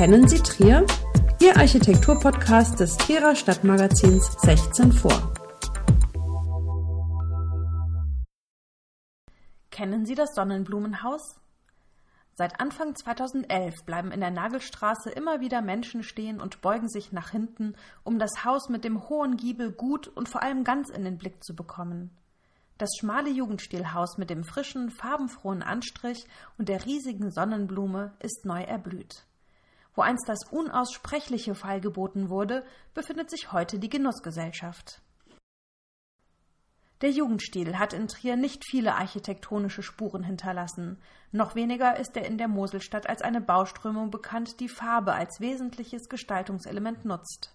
Kennen Sie Trier? Ihr Architekturpodcast des Trierer Stadtmagazins 16 vor. Kennen Sie das Sonnenblumenhaus? Seit Anfang 2011 bleiben in der Nagelstraße immer wieder Menschen stehen und beugen sich nach hinten, um das Haus mit dem hohen Giebel gut und vor allem ganz in den Blick zu bekommen. Das schmale Jugendstilhaus mit dem frischen, farbenfrohen Anstrich und der riesigen Sonnenblume ist neu erblüht. Wo einst das Unaussprechliche feilgeboten wurde, befindet sich heute die Genussgesellschaft. Der Jugendstil hat in Trier nicht viele architektonische Spuren hinterlassen. Noch weniger ist er in der Moselstadt als eine Bauströmung bekannt, die Farbe als wesentliches Gestaltungselement nutzt.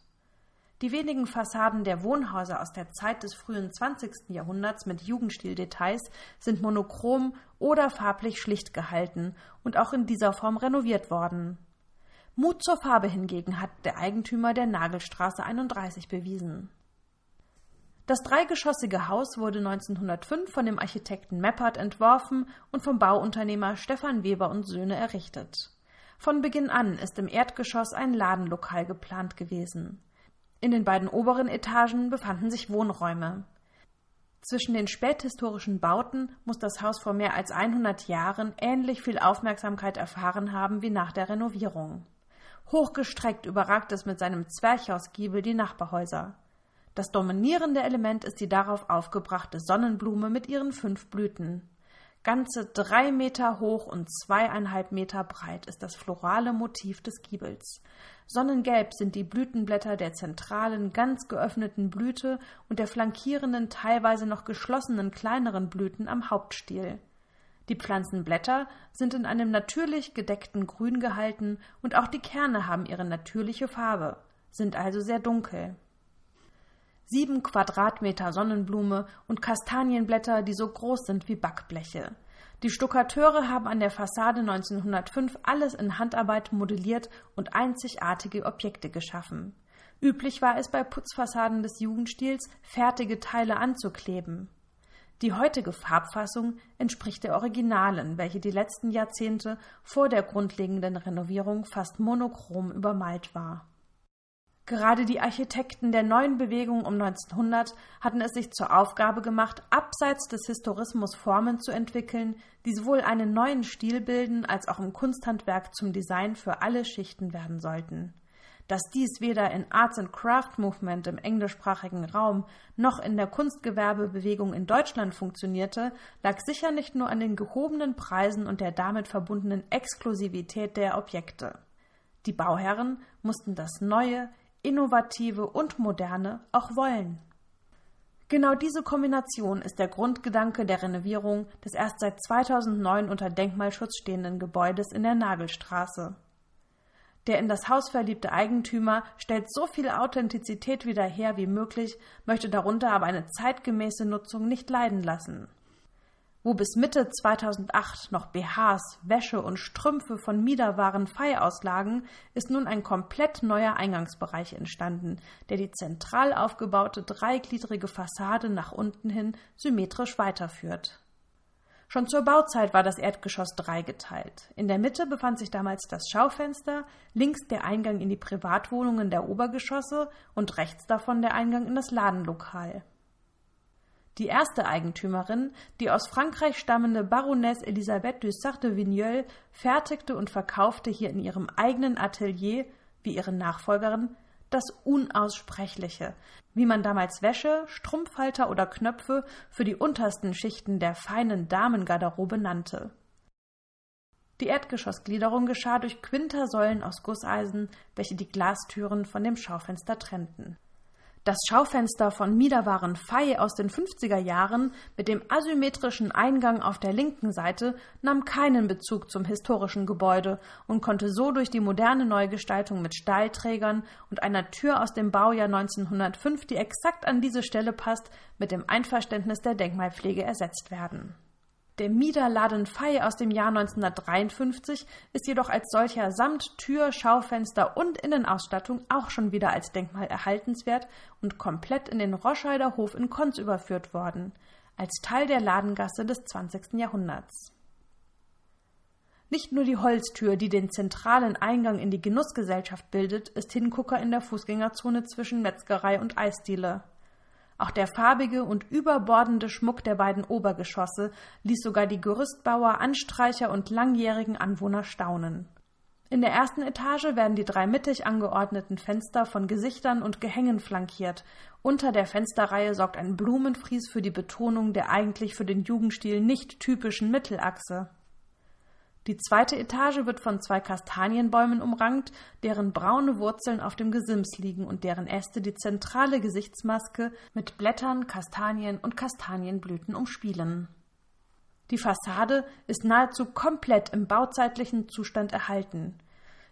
Die wenigen Fassaden der Wohnhäuser aus der Zeit des frühen 20. Jahrhunderts mit Jugendstil-Details sind monochrom oder farblich schlicht gehalten und auch in dieser Form renoviert worden. Mut zur Farbe hingegen hat der Eigentümer der Nagelstraße 31 bewiesen. Das dreigeschossige Haus wurde 1905 von dem Architekten Meppert entworfen und vom Bauunternehmer Stefan Weber und Söhne errichtet. Von Beginn an ist im Erdgeschoss ein Ladenlokal geplant gewesen. In den beiden oberen Etagen befanden sich Wohnräume. Zwischen den späthistorischen Bauten muss das Haus vor mehr als 100 Jahren ähnlich viel Aufmerksamkeit erfahren haben wie nach der Renovierung. Hochgestreckt überragt es mit seinem Zwerchhausgiebel die Nachbarhäuser. Das dominierende Element ist die darauf aufgebrachte Sonnenblume mit ihren fünf Blüten. Ganze drei Meter hoch und zweieinhalb Meter breit ist das florale Motiv des Giebels. Sonnengelb sind die Blütenblätter der zentralen, ganz geöffneten Blüte und der flankierenden, teilweise noch geschlossenen kleineren Blüten am Hauptstiel. Die Pflanzenblätter sind in einem natürlich gedeckten Grün gehalten und auch die Kerne haben ihre natürliche Farbe, sind also sehr dunkel. Sieben Quadratmeter Sonnenblume und Kastanienblätter, die so groß sind wie Backbleche. Die Stuckateure haben an der Fassade 1905 alles in Handarbeit modelliert und einzigartige Objekte geschaffen. Üblich war es bei Putzfassaden des Jugendstils, fertige Teile anzukleben. Die heutige Farbfassung entspricht der originalen, welche die letzten Jahrzehnte vor der grundlegenden Renovierung fast monochrom übermalt war. Gerade die Architekten der neuen Bewegung um 1900 hatten es sich zur Aufgabe gemacht, abseits des Historismus Formen zu entwickeln, die sowohl einen neuen Stil bilden als auch im Kunsthandwerk zum Design für alle Schichten werden sollten. Dass dies weder in Arts and Craft Movement im englischsprachigen Raum noch in der Kunstgewerbebewegung in Deutschland funktionierte, lag sicher nicht nur an den gehobenen Preisen und der damit verbundenen Exklusivität der Objekte. Die Bauherren mussten das Neue, Innovative und Moderne auch wollen. Genau diese Kombination ist der Grundgedanke der Renovierung des erst seit 2009 unter Denkmalschutz stehenden Gebäudes in der Nagelstraße. Der in das Haus verliebte Eigentümer stellt so viel Authentizität wieder her wie möglich, möchte darunter aber eine zeitgemäße Nutzung nicht leiden lassen. Wo bis Mitte 2008 noch BHs, Wäsche und Strümpfe von Miederwaren frei auslagen, ist nun ein komplett neuer Eingangsbereich entstanden, der die zentral aufgebaute dreigliedrige Fassade nach unten hin symmetrisch weiterführt. Schon zur Bauzeit war das Erdgeschoss dreigeteilt. In der Mitte befand sich damals das Schaufenster, links der Eingang in die Privatwohnungen der Obergeschosse und rechts davon der Eingang in das Ladenlokal. Die erste Eigentümerin, die aus Frankreich stammende Baronesse Elisabeth du Sarthe-Vigneul, fertigte und verkaufte hier in ihrem eigenen Atelier, wie ihre Nachfolgerin, das Unaussprechliche, wie man damals Wäsche, Strumpfhalter oder Knöpfe für die untersten Schichten der feinen Damengarderobe nannte. Die Erdgeschossgliederung geschah durch Quintersäulen aus Gusseisen, welche die Glastüren von dem Schaufenster trennten. Das Schaufenster von Miederwaren Fey aus den 50er Jahren mit dem asymmetrischen Eingang auf der linken Seite nahm keinen Bezug zum historischen Gebäude und konnte so durch die moderne Neugestaltung mit Stahlträgern und einer Tür aus dem Baujahr 1905, die exakt an diese Stelle passt, mit dem Einverständnis der Denkmalpflege ersetzt werden. Der Miederladen Fey aus dem Jahr 1953 ist jedoch als solcher samt Tür, Schaufenster und Innenausstattung auch schon wieder als Denkmal erhaltenswert und komplett in den Roscheider Hof in Konz überführt worden, als Teil der Ladengasse des 20. Jahrhunderts. Nicht nur die Holztür, die den zentralen Eingang in die Genussgesellschaft bildet, ist Hingucker in der Fußgängerzone zwischen Metzgerei und Eisdiele. Auch der farbige und überbordende Schmuck der beiden Obergeschosse ließ sogar die Gerüstbauer, Anstreicher und langjährigen Anwohner staunen. In der ersten Etage werden die drei mittig angeordneten Fenster von Gesichtern und Gehängen flankiert. Unter der Fensterreihe sorgt ein Blumenfries für die Betonung der eigentlich für den Jugendstil nicht typischen Mittelachse. Die zweite Etage wird von zwei Kastanienbäumen umrankt, deren braune Wurzeln auf dem Gesims liegen und deren Äste die zentrale Gesichtsmaske mit Blättern, Kastanien und Kastanienblüten umspielen. Die Fassade ist nahezu komplett im bauzeitlichen Zustand erhalten.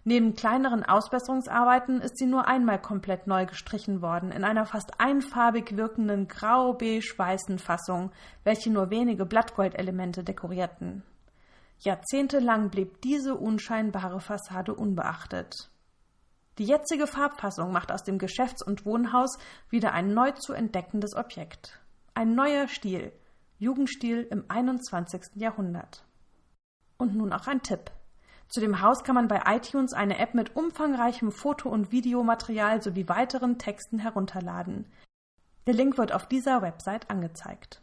Neben kleineren Ausbesserungsarbeiten ist sie nur einmal komplett neu gestrichen worden, in einer fast einfarbig wirkenden grau-beige-weißen Fassung, welche nur wenige Blattgoldelemente dekorierten. Jahrzehntelang blieb diese unscheinbare Fassade unbeachtet. Die jetzige Farbfassung macht aus dem Geschäfts- und Wohnhaus wieder ein neu zu entdeckendes Objekt. Ein neuer Stil, Jugendstil im 21. Jahrhundert. Und nun auch ein Tipp. Zu dem Haus kann man bei iTunes eine App mit umfangreichem Foto- und Videomaterial sowie weiteren Texten herunterladen. Der Link wird auf dieser Website angezeigt.